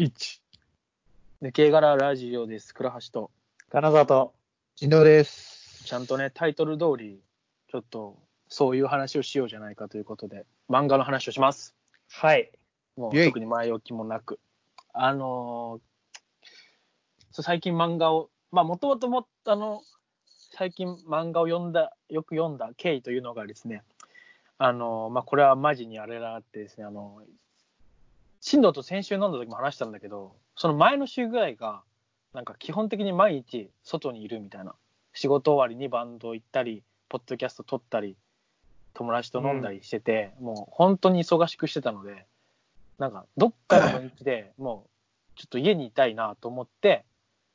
1。抜け殻ラジオです。倉橋と。金沢と。しんどです。ちゃんとね、タイトル通り、ちょっと、そういう話をしようじゃないかということで、漫画の話をします。はい。もイェイう特に前置きもなく。あのーそう最近漫画を、まあ、もともとも、あの、最近漫画を読んだ、よく読んだ経緯というのがですね、あのーまあ、これはマジにあれだってですね、あの進藤と先週飲んだ時も話したんだけど、その前の週ぐらいが、なんか基本的に毎日外にいるみたいな。仕事終わりにバンド行ったり、ポッドキャスト撮ったり、友達と飲んだりしてて、もう本当に忙しくしてたので、なんかどっかの日でもうちょっと家にいたいなと思って、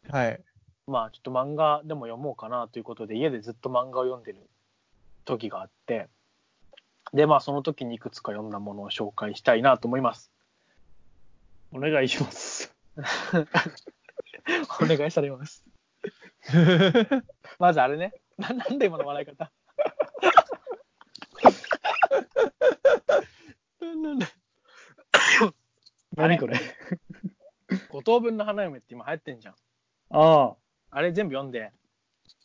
はい。まあちょっと漫画でも読もうかなということで、家でずっと漫画を読んでる時があって、で、まあその時にいくつか読んだものを紹介したいなと思います。お願いします。お願いされます。まずあれね。ななんで今の笑い方？なんで何これ？五等分の花嫁って今流行ってんじゃん。ああれ全部読んで、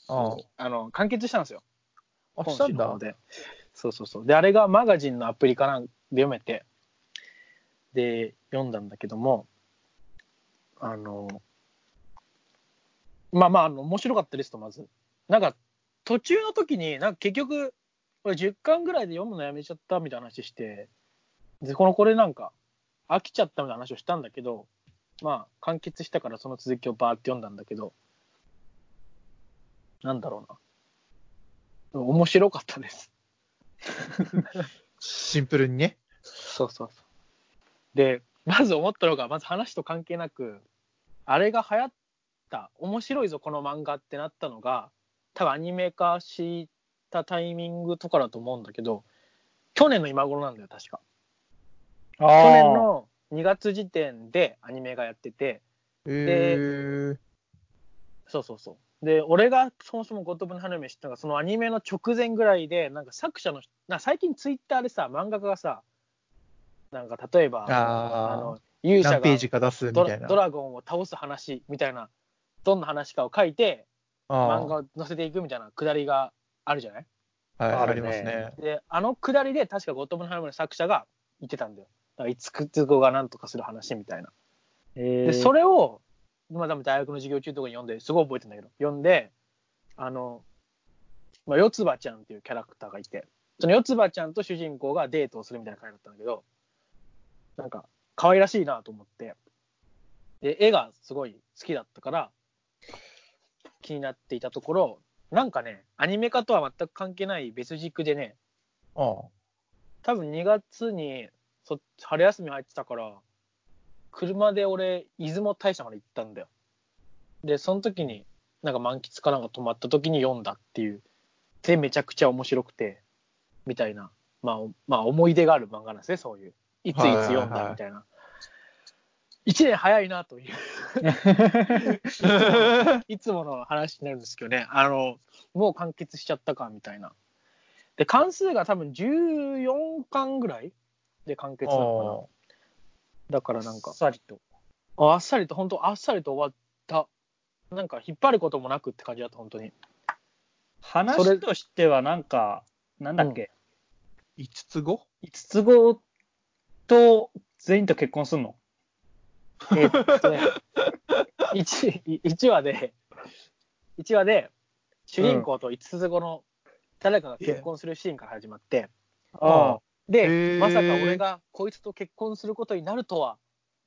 ああの、完結したんですよ。あ。したんだ。そうそうそう。で、あれがマガジンのアプリかなんで読めて、で、読んだんだけども、あの、まあまあ、あの、面白かったですと、まず。なんか、途中の時に、なんか結局、これ10巻ぐらいで読むのやめちゃったみたいな話して、で、この、これなんか、飽きちゃったみたいな話をしたんだけど、まあ、完結したからその続きをバーって読んだんだけど、なんだろうな。面白かったです。シンプルにね。そうそうそう。で、まず思ったのが、まず話と関係なく、あれが流行った、面白いぞ、この漫画ってなったのが、多分アニメ化したタイミングとかだと思うんだけど、去年の今頃なんだよ、確か。あ。去年の2月時点でアニメがやってて、えー。そうそうそう。で、俺がそもそもゴトブの花嫁知ったのが、そのアニメの直前ぐらいで、なんか作者の人、な最近ツイッターでさ、漫画家がさ、なんか例えば、あーの勇者が何ページか出すみドたいな。ラドラゴンを倒す話みたいな、どんな話かを書いて、漫画を載せていくみたいなくだりがあるじゃない？あはい、ありあるねますね。で、あのくだりで確かゴトブの花嫁の作者が言ってたんだよ。だから、いつくつ子が何とかする話みたいな。えで、それを、まあ、多分大学の授業中とかに読んで、すごい覚えてんだけど、読んで、あの、まあ、四つ葉ちゃんっていうキャラクターがいて、その四つ葉ちゃんと主人公がデートをするみたいな回だったんだけど、なんか、可愛らしいなと思って、で、絵がすごい好きだったから、気になっていたところ、なんかね、アニメ化とは全く関係ない別軸でね、あ多分2月にそ春休み入ってたから車で俺出雲大社まで行ったんだよ。でその時になんか満喫かなんか泊まった時に読んだっていうでめちゃくちゃ面白くてみたいなまあおまあ思い出がある漫画なんですねそういういついつ読んだみたいな、1年早いなという いつもの話になるんですけどね、あの、もう完結しちゃったかみたいな。で、関数が多分14巻ぐらいで完結なのかな。だからなんか、さりと。ああっさりと、本当あっさりと終わった。なんか引っ張ることもなくって感じだった、本当に。話としてはなんか、なんだっけ、五つ子？五つ子と全員と結婚すんの？えっとね、1, 一話で、1話で、主人公と5つ子の誰かが結婚するシーンから始まって、ああ。で、まさか俺がこいつと結婚することになるとは。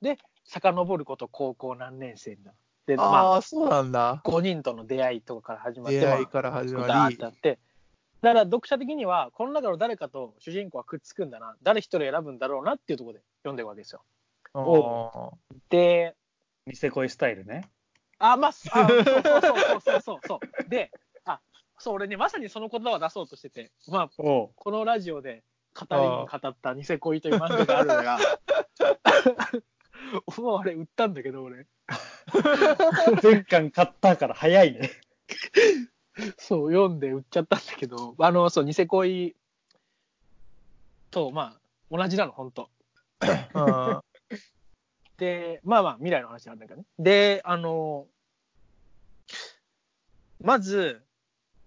で、遡ること高校何年生だ。で、まあ、ああ、そうなんだ。5人との出会いとかから始まって、出会いから始まりまあ、ってあって、だから読者的には、この中の誰かと主人公はくっつくんだな、誰一人選ぶんだろうなっていうところで読んでるわけですよ。あで、ニセ恋スタイルね。あ、まあ、あそうそうそうそうそうそう。で、あ、そう、俺ね、まさにその言葉を出そうとしてて、まあ。このラジオで語りに語ったニセ恋という漫画があるのが、もうあれ売ったんだけど、俺。全巻買ったから早いね。そう、読んで売っちゃったんだけど、あの、そう、ニセ恋と、まあ、同じなの、ほんと。あ。で、で、まあまあ、未来の話なんだけどね。で、あの、まず、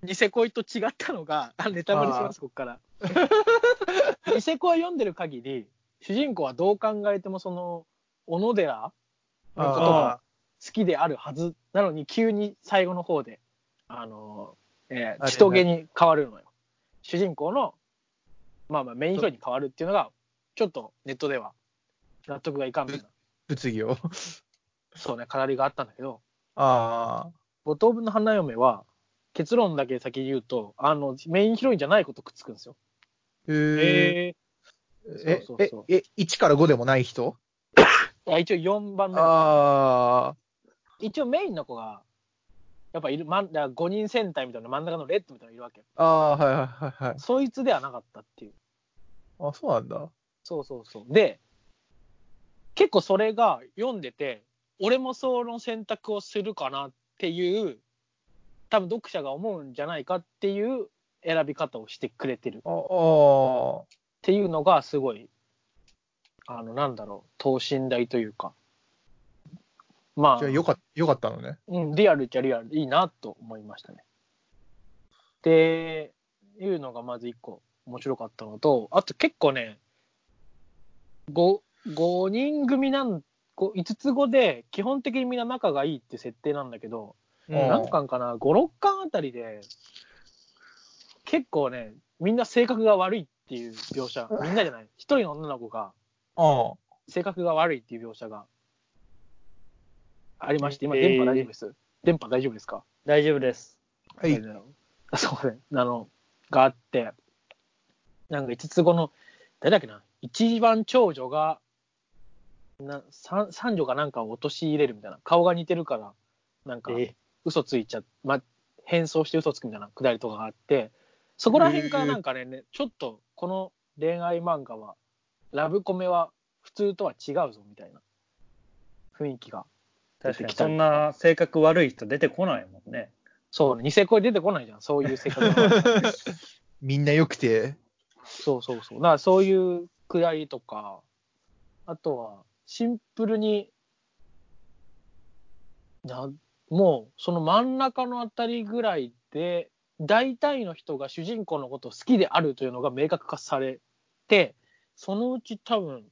ニセ恋と違ったのが、あネタバレします、ここから。ニセ恋読んでる限り、主人公はどう考えても、その、小野寺のことが好きであるはずなのに、急に最後の方で、あの、えー、あれ千棘に変わるのよ。主人公の、まあまあ、メインヒロインに変わるっていうのが、ちょっとネットでは納得がいかんみたいな、物議を。そうね、語りがあったんだけど、あ五等分の花嫁は、結論だけ先に言うと、あの、メインヒロインじゃないことくっつくんですよ。あ。へえ。ええそうそうそうえ、え、1から5でもない人？いや一応4番目。ああ。一応メインの子が、やっぱいる、まん、だから5人戦隊みたいな真ん中のレッドみたいなのいるわけ。ああ、はいはいはいはい。そいつではなかったっていう。あ、そうなんだ。そうそうそう。で、結構それが読んでて、俺もその選択をするかなっていう、多分読者が思うんじゃないかっていう選び方をしてくれてるっああ。ていうのがすごい、あの、なんだろう、等身大というか。まあ、じゃあよかよかったのね。うん、リアルっちゃリアル。でいいなと思いましたね。っていうのがまず一個面白かったのと、あと結構ね、5, 5人組なん、5つ子で基本的にみんな仲がいいって設定なんだけど、うん。何巻かな、5、6巻あたりで、結構ね、みんな性格が悪いっていう描写、みんなじゃない、一人の女の子があ性格が悪いっていう描写がありまして、今えー。電波大丈夫です。電波大丈夫ですか？大丈夫です。あ。はい。あそうね、あの、があって、なんか5つ子の、誰だっけな、一番長女が、な三三女かなんかを陥れるみたいな、顔が似てるから、なんかえ嘘ついちゃ、ま、変装して嘘つくみたいなくだりとかがあって、そこら辺からなんかね、ねちょっとこの恋愛漫画は、ラブコメは普通とは違うぞみたいな。雰囲気が確かにそんな性格悪い人出てこないもんね。そうね、ニセ恋出てこないじゃん、そういう性格が。みんな良くて。そうそうそう。だからそういうくだりとか、あとはシンプルに、なもうその真ん中のあたりぐらいで、大体の人が主人公のことを好きであるというのが明確化されて、そのうち多分、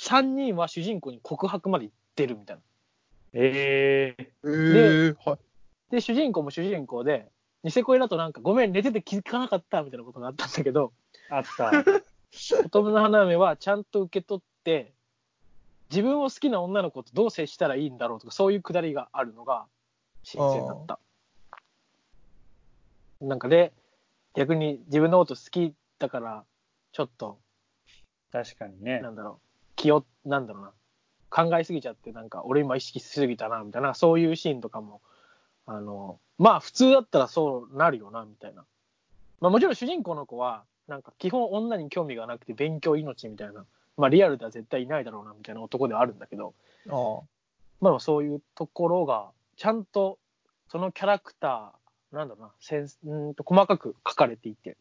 3人は主人公に告白まで行ってるみたいな。ええええはい。で、主人公も主人公で、ニセ恋だとなんかごめん寝てて気づかなかったみたいなことがあったんだけど、あった。言葉の花嫁はちゃんと受け取って、自分を好きな女の子とどう接したらいいんだろうとか、そういうくだりがあるのが新鮮だった。なんかで、逆に自分のこと好きだから、ちょっと、確かにねな。んだろう、気を、なんだろうな、考えすぎちゃって、なんか俺今意識しすぎたな、みたいな、そういうシーンとかも、あの、まあ普通だったらそうなるよな、みたいな。まあもちろん主人公の子は、なんか基本女に興味がなくて勉強命みたいな、まあリアルでは絶対いないだろうな、みたいな男ではあるんだけど、あまあそういうところが、ちゃんとそのキャラクター、なんだろうな、センスんと細かく書かれていて、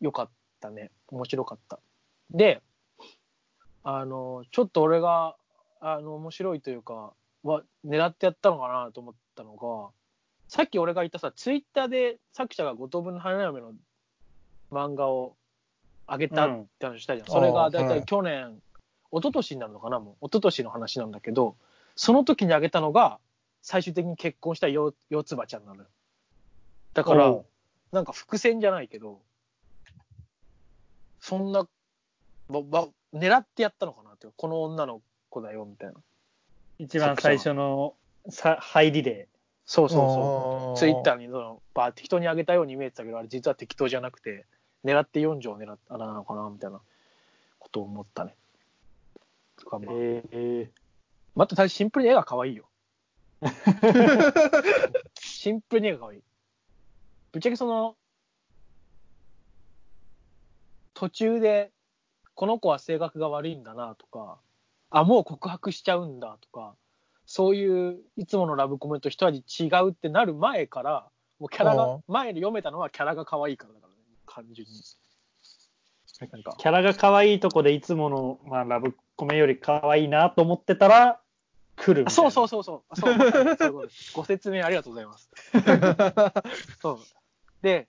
よかったね。面白かった。で、あの、ちょっと俺が、あの、面白いというか、は、狙ってやったのかなと思ったのが、さっき俺が言ったさ、ツイッターで作者が五等分の花嫁の漫画を上げたって話したじゃん。うんそれがだいたあーはいい去年、一昨年になるのかなもう、一昨年の話なんだけど、その時に上げたのが、最終的に結婚したよ四つ葉ちゃんなのよ。だからなんか伏線じゃないけど、そんな、ば、ば、狙ってやったのかなって、この女の子だよ、みたいな。一番最初のさ入りで。そうそうそう。ツイッターにその、バー適当に上げたように見えてたけど、あれ実は適当じゃなくて、狙って4条狙ったなのかな、みたいなことを思ったね。とかまあ、えまたシンプルに絵が可愛いよ。シンプルに絵が可愛い。ぶっちゃけその、途中で、この子は性格が悪いんだなとか、あ、もう告白しちゃうんだとか、そういういつものラブコメと一味違うってなる前から、もうキャラあがあ、前で読めたのはキャラが可愛いからだからね、単純に。なんか、キャラが可愛いとこでいつもの、まあ、ラブコメより可愛いなと思ってたら、来るそうそうそうそう。あそうそうご説明ありがとうございます。そう。で、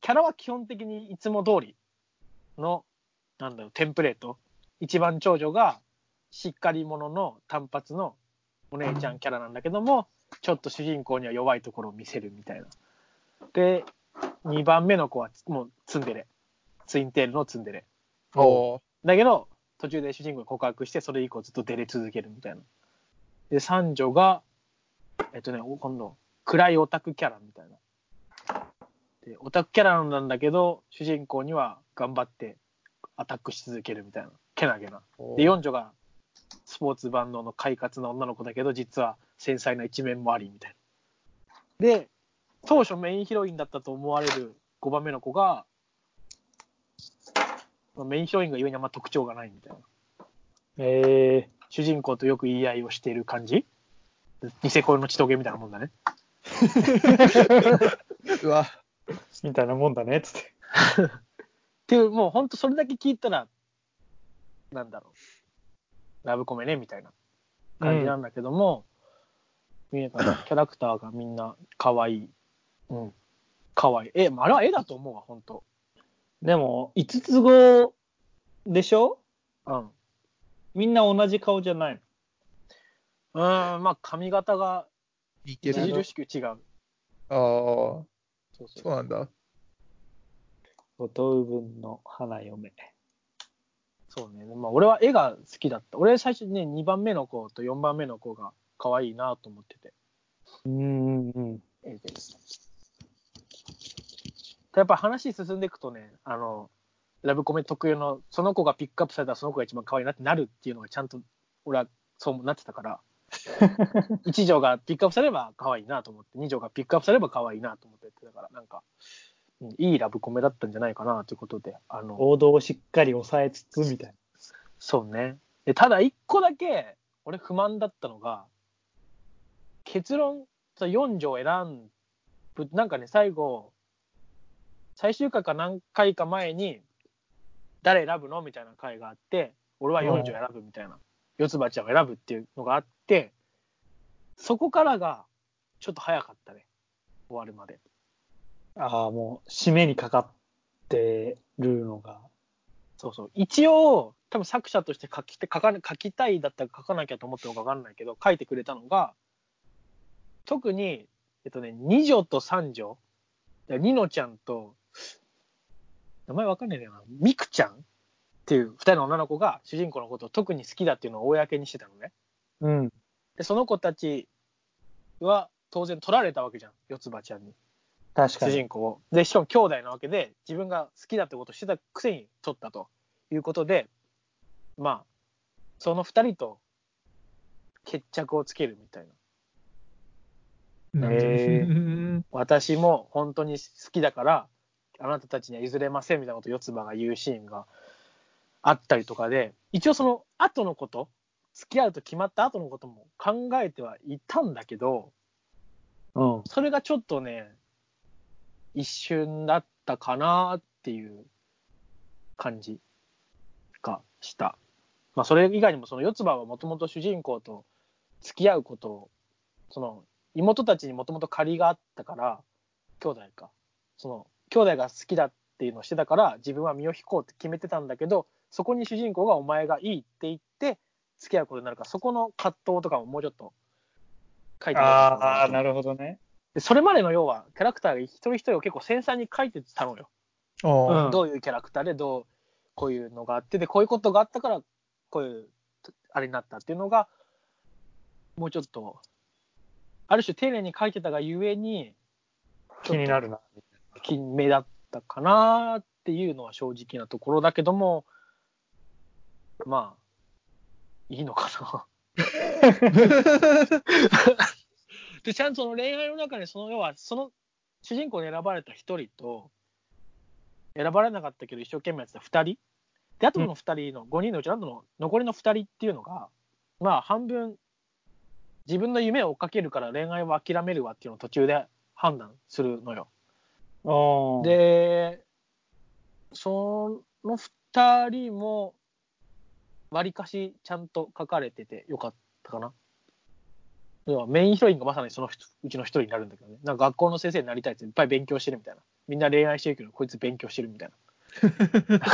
キャラは基本的にいつも通りの、なんだろう、テンプレート。一番長女がしっかり者の単発のお姉ちゃんキャラなんだけども、ちょっと主人公には弱いところを見せるみたいな。で、2番目の子はもうツンデレ。ツインテールのツンデレ。おーだけど、途中で主人公が告白して、それ以降ずっと出れ続けるみたいな。で、三女が、えっとね、お今度、暗いオタクキャラみたいな。で、オタクキャラなんだけど、主人公には頑張ってアタックし続けるみたいな。けなげな。で、四女がスポーツ万能の快活な女の子だけど、実は繊細な一面もありみたいな。で、当初メインヒロインだったと思われる5番目の子が、メインヒロインがゆえにあんま特徴がないみたいな。え主人公とよく言い合いをしている感じ？ニセコの血トゲみたいなもんだね。うわ、ー、みたいなもんだね、つって。っていう、もうほんとそれだけ聞いたら、なんだろう。ラブコメね、みたいな感じなんだけども、見えたキャラクターがみんな可愛い。うん。可愛い。え、あれは絵だと思うわ、ほんと。でも、5つ子でしょ？うん。みんな同じ顔じゃないうーん、まあ髪型が似てる。著しく違う。ああ、そうそうそうなんだ。の。五等分の花嫁。そうね。まあ、俺は絵が好きだった。俺最初ね、2番目の子と4番目の子が可愛いなと思ってて。うんうんうん。絵でやっぱ話進んでいくとね、あの、ラブコメ特有の、その子がピックアップされたらその子が一番可愛いなってなるっていうのがちゃんと、俺はそうなってたから、一条がピックアップされれば可愛いなと思って、二条がピックアップされれば可愛いなと思ってだから、なんか、うんいいラブコメだったんじゃないかなということで、あの、王道をしっかり抑えつつ、みたいな。そうね。でただ一個だけ、俺不満だったのが、結論、その4条選ぶ、なんかね、最後、最終回か何回か前に、誰選ぶのみたいな回があって、俺は4条選ぶみたいな、四つ葉ちゃんを選ぶっていうのがあって、そこからが、ちょっと早かったね。終わるまで。ああ、もう、締めにかかってるのが。そうそう。一応、多分作者として書きて書か書きたいだったら書かなきゃと思ってるのか分かんないけど、書いてくれたのが、特に、えっとね、二女と三女、ニノちゃんと、名前分かんないんだよな、ミクちゃんっていう二人の女の子が主人公のことを特に好きだっていうのを公にしてたのね。うん。で、その子たちは当然取られたわけじゃん、四つ葉ちゃんに。主確かに。人公を。で、しかも兄弟なわけで、自分が好きだってことをしてたくせに取ったということで、まあ、その二人と決着をつけるみたいな。へー 私も本当に好きだから、あなたたちには譲れませんみたいなことを四つ葉が言うシーンがあったりとかで、一応その後のこと、付き合うと決まった後のことも考えてはいたんだけど、うん。それがちょっとね、一瞬だったかなっていう感じがした。まあ、それ以外にも、その四つ葉はもともと主人公と付き合うことを、その妹たちにもともと借りがあったから、兄弟か。その兄弟が好きだっていうのをしてたから、自分は身を引こうって決めてたんだけど、そこに主人公がお前がいいって言って、付き合うことになるから、そこの葛藤とかももうちょっと書いてああ、なるほどね。でそれまでの要は、キャラクターが一人一人を結構繊細に書いてたのよ。うんどういうキャラクターで、どう、こういうのがあって、で、こういうことがあったから、こういう、あれになったっていうのが、もうちょっと、ある種丁寧に書いてたがゆえに、気になるな。金目だったかなっていうのは正直なところだけども、まあ、いいのかな。で、ちゃんとその恋愛の中で、その要は、その主人公に選ばれた一人と、選ばれなかったけど一生懸命やってた二人。で、あとの二人の、五人のうちのあとの残りの二人っていうのが、まあ半分、自分の夢を追っかけるから恋愛を諦めるわっていうのを途中で判断するのよ。うん。で、その2人も、わりかしちゃんと書かれててよかったかな。メインヒロインがまさにその人うちの一人になるんだけどね。なんか学校の先生になりたいっていっぱい勉強してるみたいな。みんな恋愛してるけど、こいつ勉強してるみたいな。なんか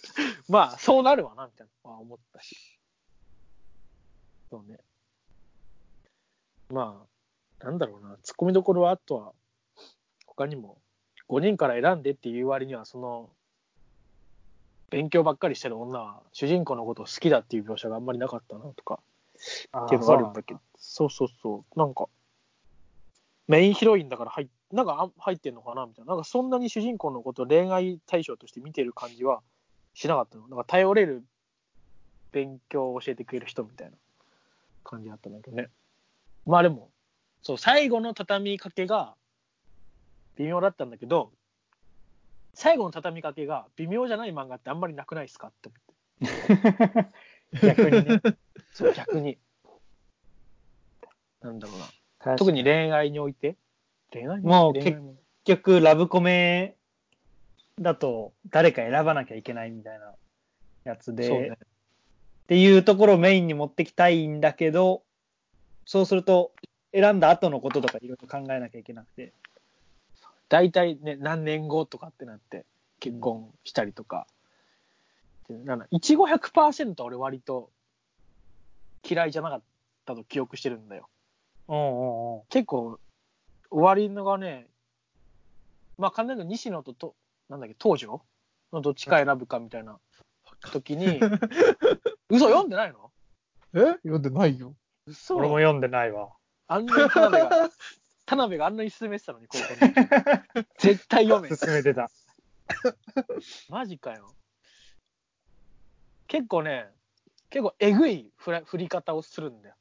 まあ、そうなるわな、みたいな、まあ、思ったし。そうね。まあ、なんだろうな、ツッコミどころはあとは、他にも、5人から選んでっていう割には、その、勉強ばっかりしてる女は、主人公のことを好きだっていう描写があんまりなかったな、とか、っていうのがあるんだけど、そうそうそう、なんか、メインヒロインだから入っなんかあ入ってんのかなみたいな。なんかそんなに主人公のことを恋愛対象として見てる感じはしなかったの。なんか頼れる勉強を教えてくれる人みたいな感じだったんだけどね。まあでも、そう、最後の畳みかけが微妙だったんだけど、最後の畳みかけが微妙じゃない漫画ってあんまりなくないですかって思って。逆にね。そう、逆に。なんだろうな。特に恋愛において？恋愛？にもう結局、ラブコメだと誰か選ばなきゃいけないみたいなやつで、そうね。っていうところをメインに持ってきたいんだけど、そうすると、選んだ後のこととかいろいろ考えなきゃいけなくて。大体ね、何年後とかってなって、結婚したりとか。でなんだ、いちご100%俺割と嫌いじゃなかったと記憶してるんだよ。うんうんうん。結構、終わりのがね、まあ、完全に西野とと、なんだっけ、東條のどっちか選ぶかみたいな時に、嘘読んでないの？え？読んでないよ。嘘俺も読んでないわ。あんなに田辺が、田辺があんなに勧めてたのに、高校に。絶対読め。進めてた。マジかよ。結構ね、結構えぐい振り方をするんだよ。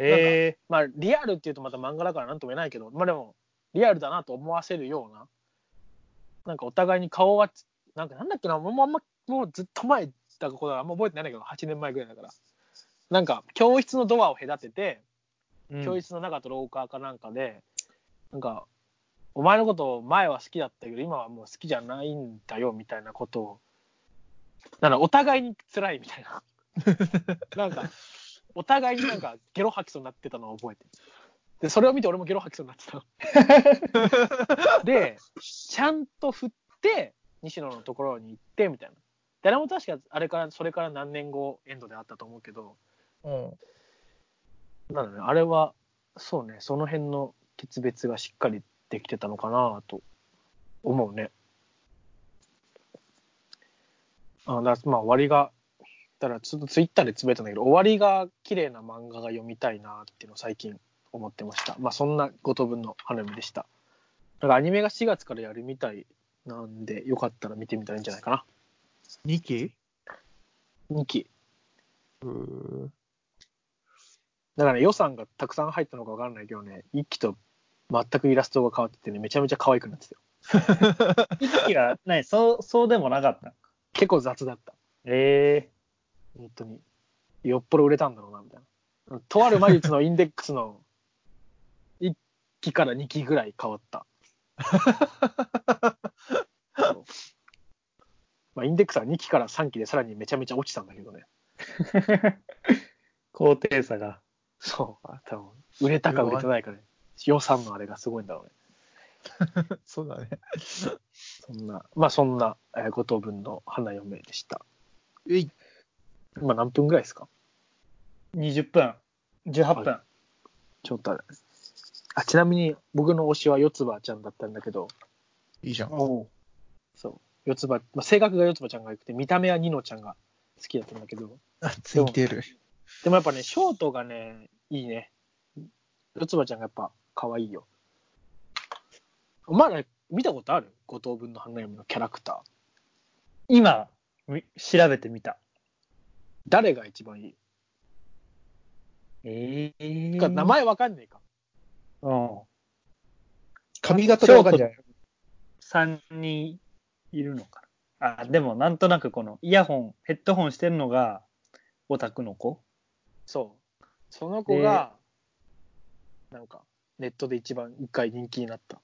えまあ、リアルっていうとまた漫画だからなんとも言えないけど、まあでも、リアルだなと思わせるような、なんかお互いに顔は、なんかなんだっけな、もうあんま、もうずっと前だから、あんま覚えてないんだけど、8年前ぐらいだから。なんか、教室のドアを隔てて、ー、教室の中と廊下かなんかで、なんか、お前のこと前は好きだったけど、今はもう好きじゃないんだよみたいなことを、なんだ、お互いに辛いみたいな。なんか、お互いになんかゲロ吐きそうになってたのを覚えてる。で、それを見て俺もゲロ吐きそうになってたの。で、ちゃんと振って、西野のところに行って、みたいな。誰も確か、あれから、それから何年後エンドであったと思うけど、うん。なんだね、あれは、そうね、その辺の決別がしっかりできてたのかなと思うね。あだまあ、終わりが、だからちょっとツイッターでつぶやいたんだけど、終わりが綺麗な漫画が読みたいなっていうのを最近思ってました。まあ、そんな5等分の花見でした。だからアニメが4月からやるみたいなんで、よかったら見てみたらいいんじゃないかな。2期？2期。うーだからね、予算がたくさん入ったのかわからないけどね、1期と全くイラストが変わっててね、めちゃめちゃ可愛くなってたよ。一期は、ない、そう、そうでもなかった。結構雑だった。え本当に。よっぽど売れたんだろうな、みたいな。とある魔術のインデックスの1期から2期ぐらい変わった。まあ、インデックスは2期から3期でさらにめちゃめちゃ落ちたんだけどね。ー、高低差が。そう。多分売れたか売れてないかね。予算のあれがすごいんだろうね。そうだね。そんな、まあそんな、えー、5等分の花嫁でした。えい。今何分ぐらいですか？20分、18分。ちょっとあれ。あ、ちなみに僕の推しは四つ葉ちゃんだったんだけど、いいじゃん。おうそう。四つ葉、まあ、性格が四つ葉ちゃんが良くて、見た目はニノちゃんが好きだったんだけど、あ、ついてる。でもやっぱね、ショートがね、いいね。四つ葉ちゃんがやっぱ可愛いよ。お前ら見たことある？五等分の花嫁のキャラクター。今、み調べてみた。誰が一番いい、ええか名前わかんねえか。うん。髪型でわかんじゃない？3人いるのかな。あ、でもなんとなくこのイヤホン、ヘッドホンしてるのがオタクの子？そう。その子が、なんか、ネットで一番一回人気になった。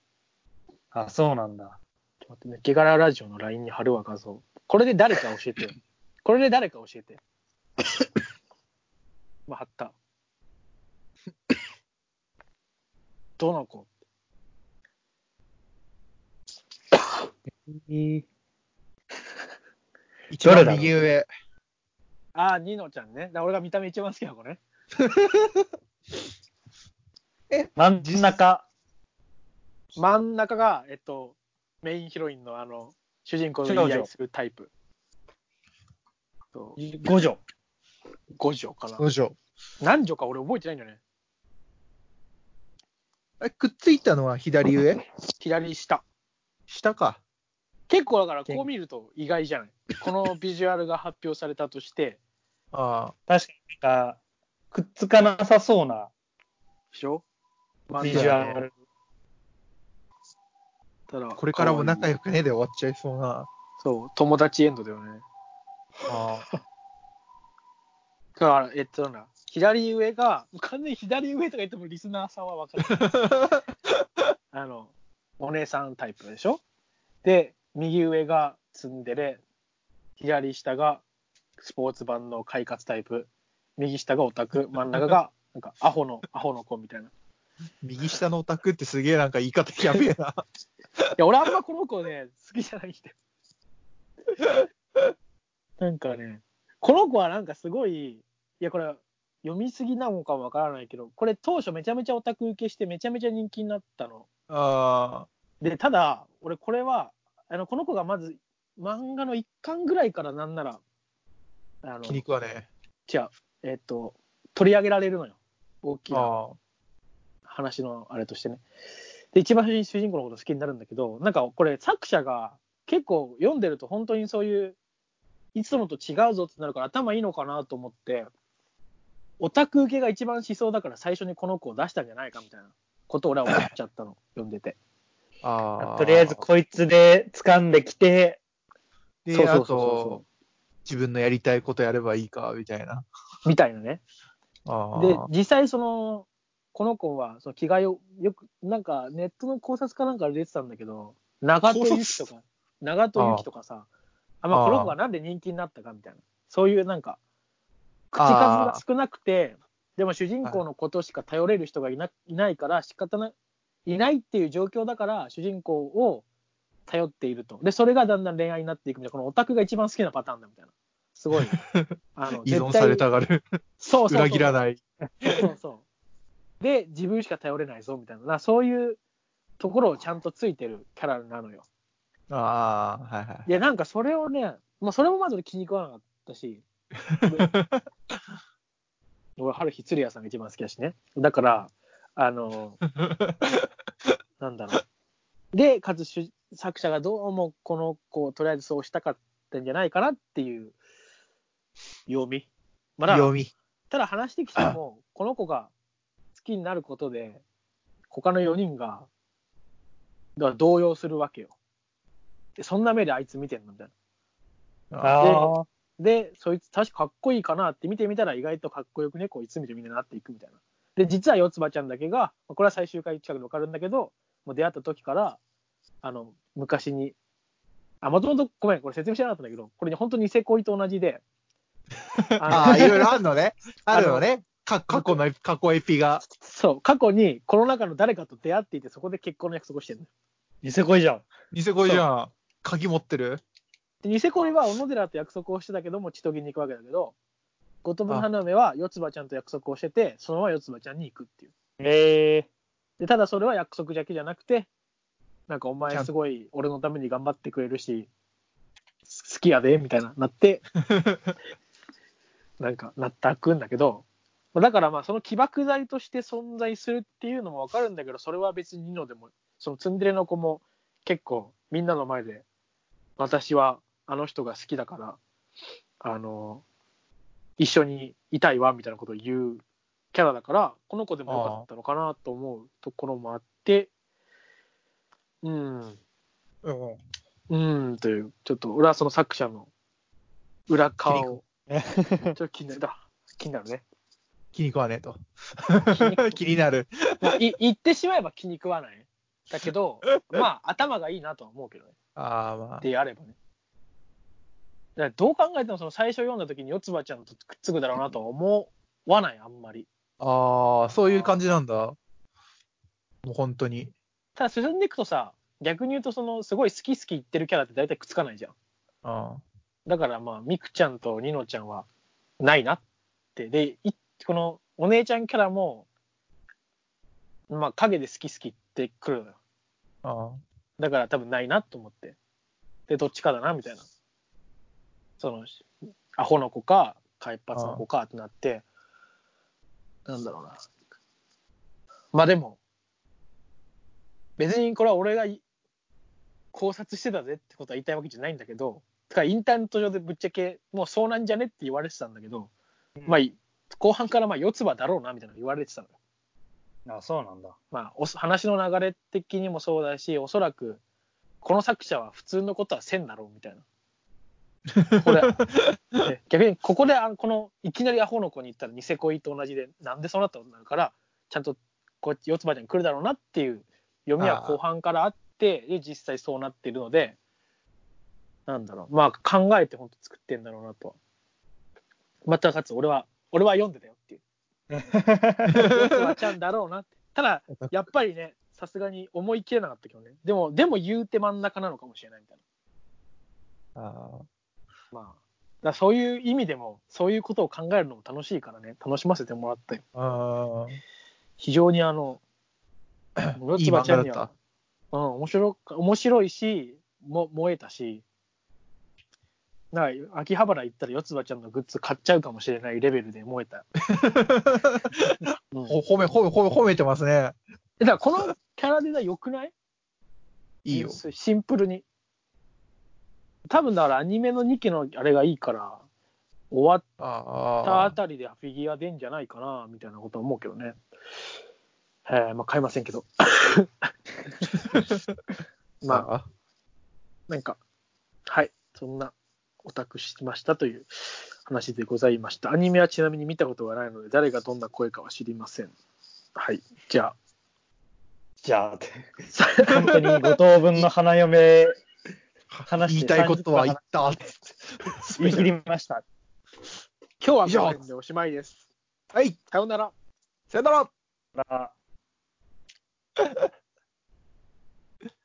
あ、そうなんだ。ちょっと待ってね、ゲガララジオの LINE に貼るわ、画像。これで誰か教えてよ。これで誰か教えて。まあ、貼った。どの子？一番右上。ああ、ニノちゃんね。俺が見た目一番好きな子ね。真ん中、真ん中が、えっと、メインヒロインのあの、主人公の言い合いするタイプ。五条。五条かな。五条。何条か俺覚えてないんだよね。え、くっついたのは左上？左下。下か。結構だからこう見ると意外じゃない？このビジュアルが発表されたとして、あ確かになんか、くっつかなさそうなでしょ？ビジュアル。ただあ。これからも仲良良くねで終わっちゃいそうな。そう、友達エンドだよね。あだから、えっと、な左上が、完全に左上とか言ってもリスナーさんは分かる。あの、お姉さんタイプでしょ？で、右上がツンデレ、左下がスポーツ版の快活タイプ、右下がオタク、真ん中が、なんか、アホの、アホの子みたいな。い右下のオタクってすげえなんか言い方やべえな。や、俺あんまこの子ね、好きじゃないんだよ。なんかね、この子はなんかすごい、いや、これ、読みすぎなのかもわからないけど、これ当初めちゃめちゃオタク受けしてめちゃめちゃ人気になったの。あで、ただ、俺これは、あの、この子がまず漫画の一巻ぐらいからなんなら、あのあ、気、に食わね違う、えっと、取り上げられるのよ。大きえ。なあ話のあれとしてね。で、一番主人公のこと好きになるんだけど、なんかこれ作者が結構読んでると本当にそういう、いつもと違うぞってなるから頭いいのかなと思って、オタク受けが一番しそうだから最初にこの子を出したんじゃないかみたいなことを俺は思っちゃったの、読んでて。あ。あとりあえずこいつで掴んできて、で、そうあそうそうそと、自分のやりたいことやればいいか、みたいな。う。みたいなね。ああ。で、実際その、この子は、その着替えを、よく、なんかネットの考察かなんかで出てたんだけど、長戸ゆきとか、長戸ゆきとかさ、あまあ、ああこの子がなんで人気になったかみたいな、そういうなんか、口数が少なくて、でも主人公のことしか頼れる人がいないないから、仕方ない、いないっていう状況だから、主人公を頼っていると。で、それがだんだん恋愛になっていくみたいな、このオタクが一番好きなパターンだみたいな。すごい。あの依存されたがる。そうそう裏切らない。そうそう。で、自分しか頼れないぞみたいな、なそういうところをちゃんとついてるキャラなのよ。ああ、はいはい。で、なんかそれをね、まあ、それもまず俺気に食わなかったし、俺、春日鶴也さんが一番好きだしね。だから、あの、なんだろう。で、かつ主作者がどうもこの子をとりあえずそうしたかったんじゃないかなっていう読み。まあ、だ読み。ただ話してきても、この子が好きになることで、他の4人が、だ動揺するわけよ。で、そんな目であいつ見てんのみたいな。ああ、で、そいつ確かかっこいいかなって見てみたら意外とかっこよくね、こいつ見てみんななっていくみたいな。で、実は四つ葉ちゃんだけが、これは最終回近くでわかるんだけど、もう出会った時から、あの、昔に、あ、もともと、ごめん、これ説明してなかったんだけど、これね、本当にニセ恋と同じで、ああ、いろいろあるのね。あるのね。か過去の、過去エピが。そう、過去にこの中の誰かと出会っていて、そこで結婚の約束をしてるの。ニセ恋じゃん。ニセ恋じゃん。鍵持ってる？で、ニセ恋は小野寺と約束をしてたけども、千棘に行くわけだけど、後藤分花嫁は四つ葉ちゃんと約束をしてて、そのまま四つ葉ちゃんに行くっていう。ええで、ただそれは約束だけじゃなくて、なんかお前すごい俺のために頑張ってくれるし、好きやで、みたいな、なって、なんかなったくんだけど、だからまあその起爆剤として存在するっていうのもわかるんだけど、それは別にニノでも、そのツンデレの子も結構みんなの前で、私はあの人が好きだから、あの、一緒にいたいわ、みたいなことを言うキャラだから、この子でもよかったのかなと思うところもあって、うん、うん。うん、という、ちょっと俺はその作者の裏側を、ちょっと気になるだ。気になるね。気に食わねえと。に気になる。まあ、い言ってしまえば気に食わない。だけど、まあ、頭がいいなとは思うけどね。ああ、まあ。であればね。からどう考えてもその最初読んだ時に四つ葉ちゃんとくっつくだろうなとは思わない、あんまり。ああ、そういう感じなんだ。もう本当に。ただ進んでいくとさ、逆に言うとそのすごい好き好き言ってるキャラって大体くっつかないじゃん。あだからまあ、ミクちゃんとニノちゃんはないなって。で、いこのお姉ちゃんキャラも、まあ、影で好き好き言ってくるのよ。あ、あだから多分ないなと思って。で、どっちかだな、みたいな。その、アホの子か、海髪の子かってなって、なんだろうな。まあでも、別にこれは俺がい考察してたぜってことは言いたいわけじゃないんだけど、てかインターネット上でぶっちゃけ、もうそうなんじゃねって言われてたんだけど、まあ、い後半からまあ四つ葉だろうな、みたいなの言われてたのよ。あ、そうなんだ。まあ、お話の流れ的にもそうだし、おそらく、この作者は普通のことはせんだろうみたいな。これで逆に、ここであのこのいきなりアホの子に行ったらニセ恋と同じで、なんでそうなったことになるから、ちゃんとこうやって四つ葉ちゃん来るだろうなっていう読みは後半からあって、で、実際そうなっているので、なんだろう、まあ考えて本当作ってんだろうなとは。またかつ、俺は、俺は読んでたよっていう。四つ葉ちゃんだろうなって。ただ、やっぱりね、さすがに思い切れなかったけどね。でも、でも言うて真ん中なのかもしれないみたいな。あまあ、そういう意味でも、そういうことを考えるのも楽しいからね、楽しませてもらったよ。あ、あ非常にあの、四いいつ葉ちゃんには、うん、面白か、面白いし、も燃えたし、だから秋葉原行ったら四つ葉ちゃんのグッズ買っちゃうかもしれないレベルで燃えた。う んほ褒め、褒め、褒め、褒めてますね。えだからこのキャラデザ良くない？いいよ。シンプルに。多分だからアニメの2期のあれがいいから、終わったああたりでフィギュア出んじゃないかな、みたいなことは思うけどね。えー、まあ買いませんけど。まあ、あ。なんか、はい、そんなオタクしましたという話でございました。アニメはちなみに見たことがないので、誰がどんな声かは知りません。はい、じゃあ、じゃあ、本当に5等分の花嫁話言いたいことは言った。言い切りました。今日はこの辺でおしまいです。はい、さようなら。さよならら